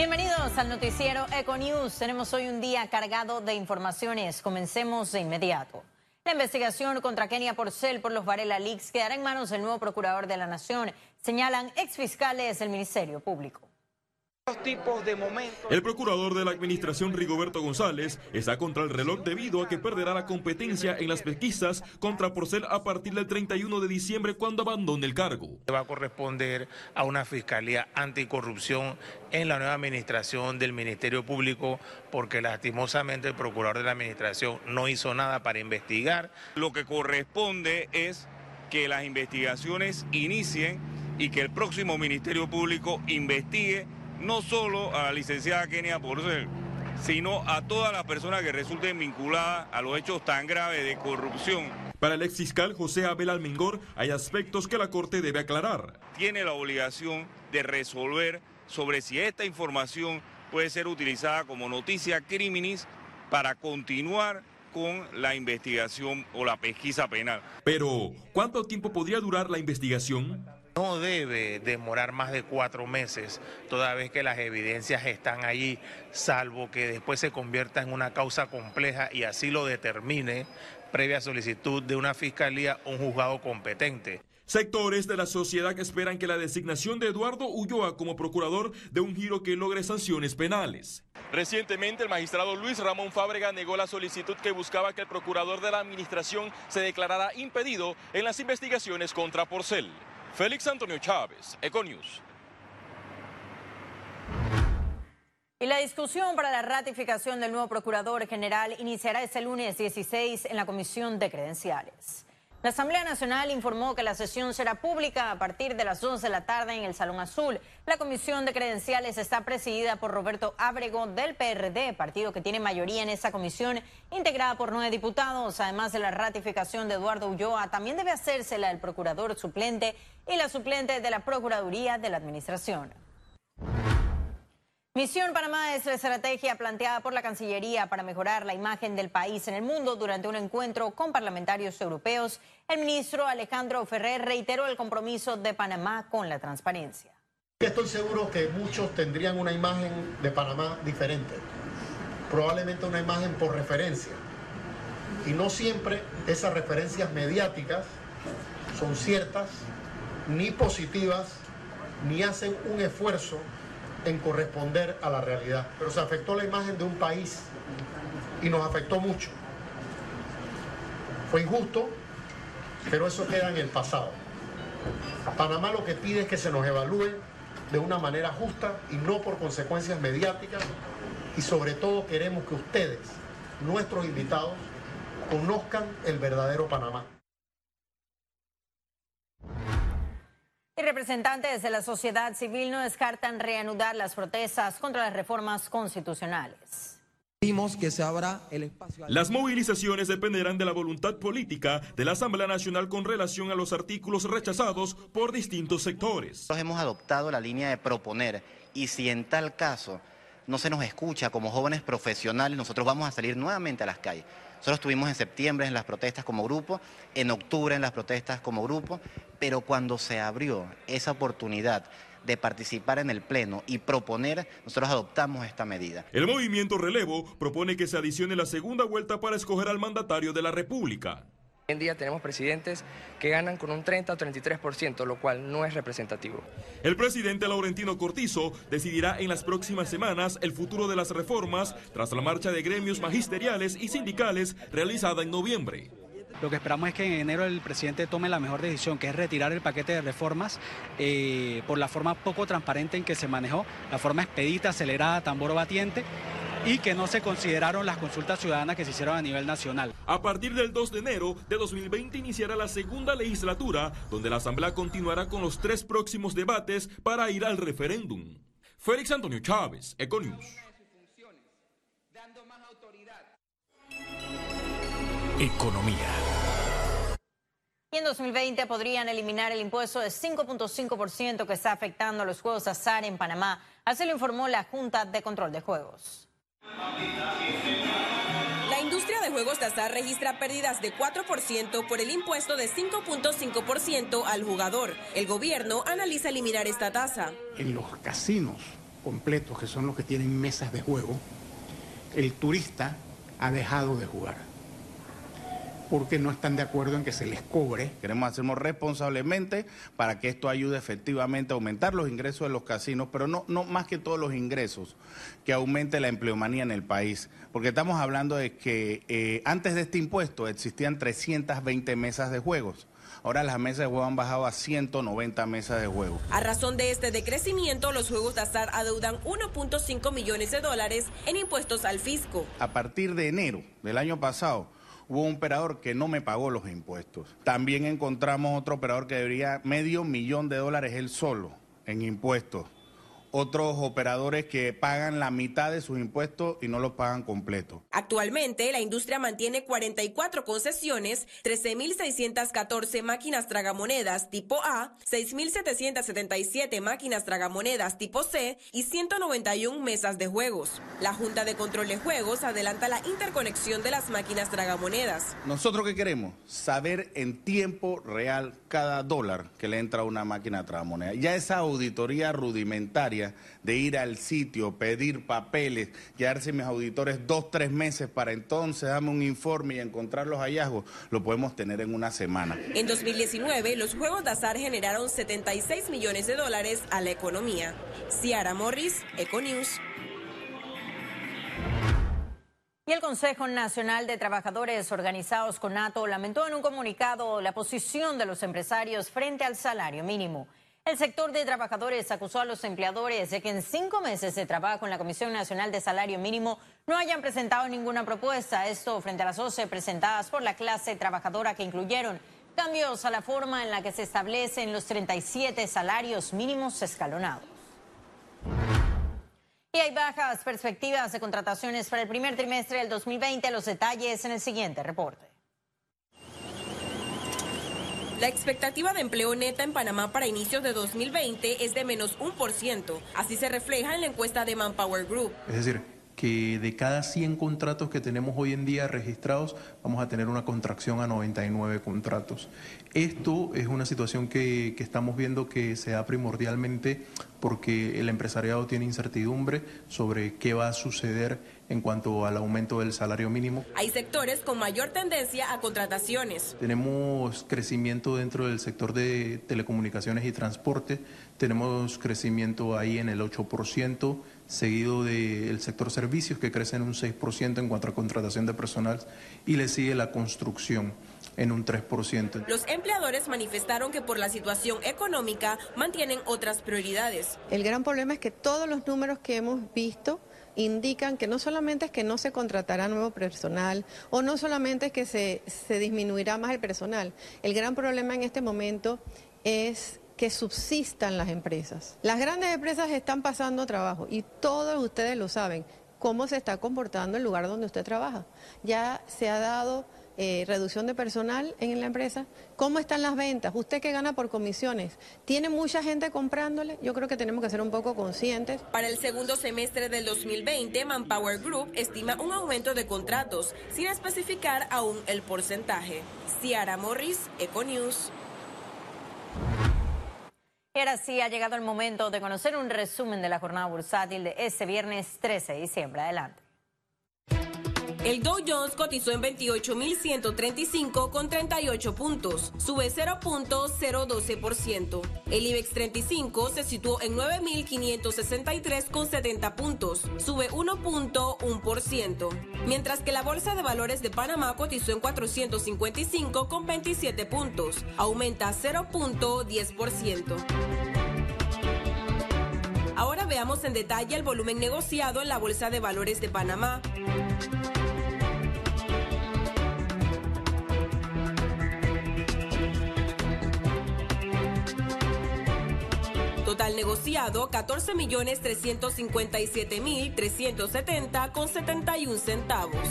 Bienvenidos al noticiero Econews. Tenemos hoy un día cargado de informaciones. Comencemos de inmediato. La investigación contra Kenia Porcel por los Varela Leaks quedará en manos del nuevo procurador de la Nación, señalan exfiscales del Ministerio Público tipos de El procurador de la administración Rigoberto González está contra el reloj debido a que perderá la competencia en las pesquisas contra Porcel a partir del 31 de diciembre cuando abandone el cargo. Va a corresponder a una fiscalía anticorrupción en la nueva administración del Ministerio Público porque lastimosamente el procurador de la administración no hizo nada para investigar. Lo que corresponde es que las investigaciones inicien y que el próximo Ministerio Público investigue no solo a la licenciada Kenia Porcel, sino a todas las personas que resulten vinculadas a los hechos tan graves de corrupción. Para el ex fiscal José Abel Almengor, hay aspectos que la Corte debe aclarar. Tiene la obligación de resolver sobre si esta información puede ser utilizada como noticia criminis para continuar con la investigación o la pesquisa penal. Pero, ¿cuánto tiempo podría durar la investigación? No debe demorar más de cuatro meses, toda vez que las evidencias están allí, salvo que después se convierta en una causa compleja y así lo determine previa solicitud de una fiscalía o un juzgado competente. Sectores de la sociedad que esperan que la designación de Eduardo Ulloa como procurador de un giro que logre sanciones penales. Recientemente el magistrado Luis Ramón Fábrega negó la solicitud que buscaba que el procurador de la administración se declarara impedido en las investigaciones contra Porcel. Félix Antonio Chávez, Econius. Y la discusión para la ratificación del nuevo Procurador General iniciará este lunes 16 en la Comisión de Credenciales. La Asamblea Nacional informó que la sesión será pública a partir de las 11 de la tarde en el Salón Azul. La comisión de credenciales está presidida por Roberto Ábrego del PRD, partido que tiene mayoría en esa comisión, integrada por nueve diputados. Además de la ratificación de Eduardo Ulloa, también debe hacerse la del procurador suplente y la suplente de la Procuraduría de la Administración. Misión Panamá es la estrategia planteada por la Cancillería para mejorar la imagen del país en el mundo durante un encuentro con parlamentarios europeos. El ministro Alejandro Ferrer reiteró el compromiso de Panamá con la transparencia. Estoy seguro que muchos tendrían una imagen de Panamá diferente, probablemente una imagen por referencia. Y no siempre esas referencias mediáticas son ciertas, ni positivas, ni hacen un esfuerzo en corresponder a la realidad. Pero se afectó la imagen de un país y nos afectó mucho. Fue injusto, pero eso queda en el pasado. Panamá lo que pide es que se nos evalúe de una manera justa y no por consecuencias mediáticas y sobre todo queremos que ustedes, nuestros invitados, conozcan el verdadero Panamá. Y representantes de la sociedad civil no descartan reanudar las protestas contra las reformas constitucionales. Que se abra el espacio. Las movilizaciones dependerán de la voluntad política de la Asamblea Nacional con relación a los artículos rechazados por distintos sectores. Nosotros hemos adoptado la línea de proponer y si en tal caso no se nos escucha como jóvenes profesionales, nosotros vamos a salir nuevamente a las calles. Nosotros estuvimos en septiembre en las protestas como grupo, en octubre en las protestas como grupo, pero cuando se abrió esa oportunidad de participar en el Pleno y proponer, nosotros adoptamos esta medida. El movimiento Relevo propone que se adicione la segunda vuelta para escoger al mandatario de la República. Hoy en día tenemos presidentes que ganan con un 30 o 33%, lo cual no es representativo. El presidente Laurentino Cortizo decidirá en las próximas semanas el futuro de las reformas tras la marcha de gremios magisteriales y sindicales realizada en noviembre. Lo que esperamos es que en enero el presidente tome la mejor decisión, que es retirar el paquete de reformas eh, por la forma poco transparente en que se manejó, la forma expedita, acelerada, tambor batiente y que no se consideraron las consultas ciudadanas que se hicieron a nivel nacional. A partir del 2 de enero de 2020 iniciará la segunda legislatura, donde la Asamblea continuará con los tres próximos debates para ir al referéndum. Félix Antonio Chávez, Econius. Economía. Y en 2020 podrían eliminar el impuesto de 5.5% que está afectando a los juegos azar en Panamá. Así lo informó la Junta de Control de Juegos. La industria de juegos de azar registra pérdidas de 4% por el impuesto de 5.5% al jugador. El gobierno analiza eliminar esta tasa. En los casinos completos, que son los que tienen mesas de juego, el turista ha dejado de jugar porque no están de acuerdo en que se les cobre. Queremos hacerlo responsablemente para que esto ayude efectivamente a aumentar los ingresos de los casinos, pero no, no más que todos los ingresos, que aumente la empleomanía en el país. Porque estamos hablando de que eh, antes de este impuesto existían 320 mesas de juegos. Ahora las mesas de juego han bajado a 190 mesas de juego. A razón de este decrecimiento, los juegos de azar adeudan 1.5 millones de dólares en impuestos al fisco. A partir de enero del año pasado, hubo un operador que no me pagó los impuestos. También encontramos otro operador que debería medio millón de dólares él solo en impuestos otros operadores que pagan la mitad de sus impuestos y no los pagan completo. Actualmente, la industria mantiene 44 concesiones, 13.614 máquinas tragamonedas tipo A, 6.777 máquinas tragamonedas tipo C y 191 mesas de juegos. La Junta de Control de Juegos adelanta la interconexión de las máquinas tragamonedas. ¿Nosotros qué queremos? Saber en tiempo real cada dólar que le entra a una máquina tragamoneda. Ya esa auditoría rudimentaria de ir al sitio, pedir papeles, quedarse mis auditores dos, tres meses para entonces darme un informe y encontrar los hallazgos, lo podemos tener en una semana. En 2019, los juegos de azar generaron 76 millones de dólares a la economía. Ciara Morris, Econews. Y el Consejo Nacional de Trabajadores Organizados con NATO lamentó en un comunicado la posición de los empresarios frente al salario mínimo. El sector de trabajadores acusó a los empleadores de que en cinco meses de trabajo en la Comisión Nacional de Salario Mínimo no hayan presentado ninguna propuesta. Esto frente a las 12 presentadas por la clase trabajadora que incluyeron cambios a la forma en la que se establecen los 37 salarios mínimos escalonados. Y hay bajas perspectivas de contrataciones para el primer trimestre del 2020. Los detalles en el siguiente reporte. La expectativa de empleo neta en Panamá para inicios de 2020 es de menos un por ciento. Así se refleja en la encuesta de Manpower Group. Es decir, que de cada 100 contratos que tenemos hoy en día registrados, vamos a tener una contracción a 99 contratos. Esto es una situación que, que, estamos viendo que se da primordialmente porque el empresariado tiene incertidumbre sobre qué va a suceder en cuanto al aumento del salario mínimo. Hay sectores con mayor tendencia a contrataciones. Tenemos crecimiento dentro del sector de telecomunicaciones y transporte, tenemos crecimiento ahí en el 8%, seguido del sector servicios que crece en un 6% en cuanto a contratación de personal y le sigue la construcción en un 3%. Los empleadores manifestaron que por la situación económica mantienen otras prioridades. El gran problema es que todos los números que hemos visto indican que no solamente es que no se contratará nuevo personal o no solamente es que se, se disminuirá más el personal. El gran problema en este momento es que subsistan las empresas. Las grandes empresas están pasando trabajo y todos ustedes lo saben, cómo se está comportando el lugar donde usted trabaja. Ya se ha dado eh, reducción de personal en la empresa. ¿Cómo están las ventas? Usted que gana por comisiones, ¿tiene mucha gente comprándole? Yo creo que tenemos que ser un poco conscientes. Para el segundo semestre del 2020, Manpower Group estima un aumento de contratos, sin especificar aún el porcentaje. Ciara Morris, Econews. Y ahora sí ha llegado el momento de conocer un resumen de la jornada bursátil de este viernes 13 de diciembre. Adelante. El Dow Jones cotizó en 28.135 con 38 puntos, sube 0.012%. El IBEX 35 se situó en 9.563 con 70 puntos, sube 1.1%. Mientras que la Bolsa de Valores de Panamá cotizó en 455 con 27 puntos, aumenta 0.10%. Ahora veamos en detalle el volumen negociado en la Bolsa de Valores de Panamá. Total negociado 14 millones 357 mil 370 con 71 centavos.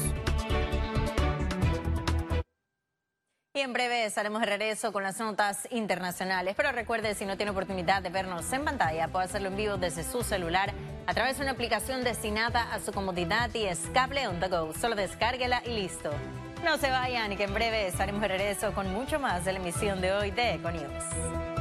Y en breve estaremos de regreso con las notas internacionales. Pero recuerde, si no tiene oportunidad de vernos en pantalla, puede hacerlo en vivo desde su celular a través de una aplicación destinada a su comodidad y es Cable on the Go. Solo descárguela y listo. No se vayan y que en breve estaremos de regreso con mucho más de la emisión de hoy de Econews.